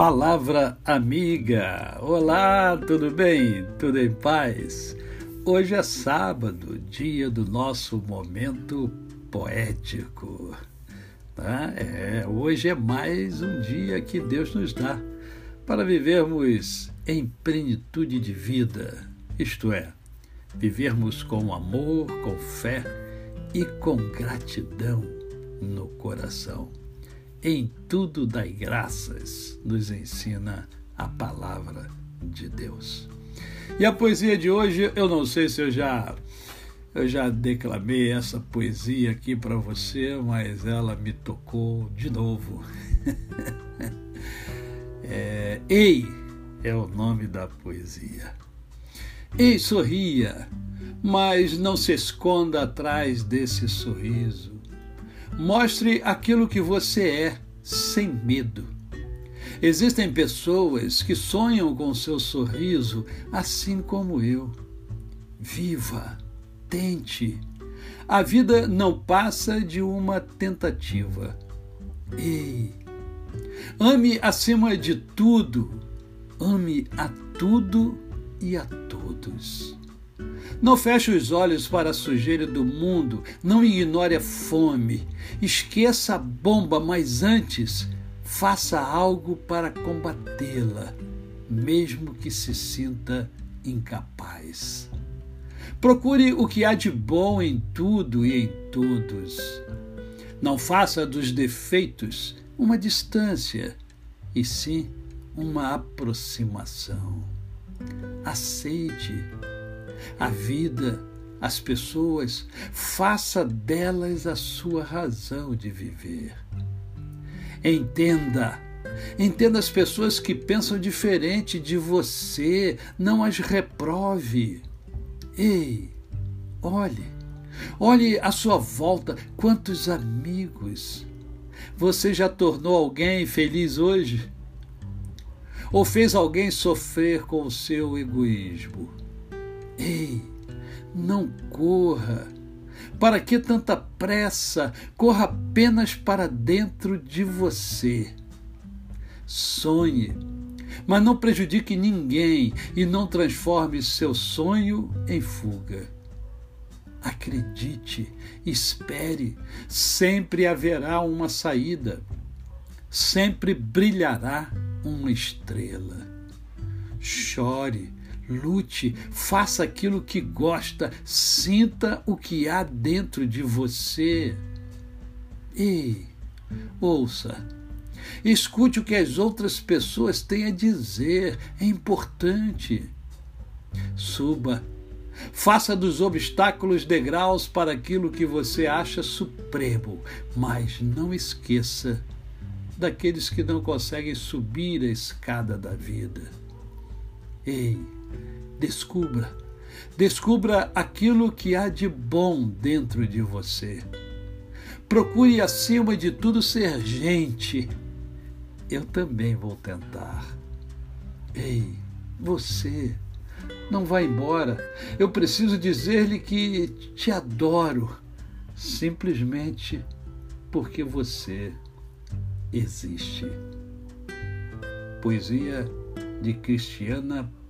Palavra amiga. Olá, tudo bem? Tudo em paz? Hoje é sábado, dia do nosso momento poético. Tá? É, hoje é mais um dia que Deus nos dá para vivermos em plenitude de vida, isto é, vivermos com amor, com fé e com gratidão no coração. Em tudo dai graças, nos ensina a palavra de Deus. E a poesia de hoje, eu não sei se eu já eu já declamei essa poesia aqui para você, mas ela me tocou de novo. é, Ei é o nome da poesia. Ei, sorria, mas não se esconda atrás desse sorriso. Mostre aquilo que você é, sem medo. Existem pessoas que sonham com seu sorriso, assim como eu. Viva, tente. A vida não passa de uma tentativa. Ei, ame acima de tudo, ame a tudo e a todos. Não feche os olhos para a sujeira do mundo, não ignore a fome, esqueça a bomba, mas antes faça algo para combatê-la, mesmo que se sinta incapaz. Procure o que há de bom em tudo e em todos. Não faça dos defeitos uma distância, e sim uma aproximação. Aceite a vida, as pessoas, faça delas a sua razão de viver. Entenda, entenda as pessoas que pensam diferente de você, não as reprove. Ei, olhe, olhe à sua volta, quantos amigos. Você já tornou alguém feliz hoje? Ou fez alguém sofrer com o seu egoísmo? Ei, não corra. Para que tanta pressa? Corra apenas para dentro de você. Sonhe, mas não prejudique ninguém e não transforme seu sonho em fuga. Acredite, espere, sempre haverá uma saída, sempre brilhará uma estrela. Chore, lute, faça aquilo que gosta, sinta o que há dentro de você. E ouça, escute o que as outras pessoas têm a dizer, é importante. Suba, faça dos obstáculos degraus para aquilo que você acha supremo, mas não esqueça daqueles que não conseguem subir a escada da vida. Ei, Descubra. Descubra aquilo que há de bom dentro de você. Procure, acima de tudo, ser gente. Eu também vou tentar. Ei, você, não vá embora. Eu preciso dizer-lhe que te adoro, simplesmente porque você existe. Poesia de Cristiana